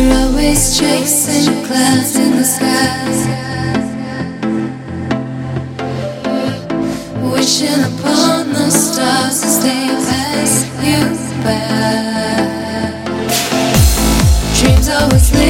You're always chasing clouds in the skies. Wishing upon the stars as they pass you by. Dreams always live.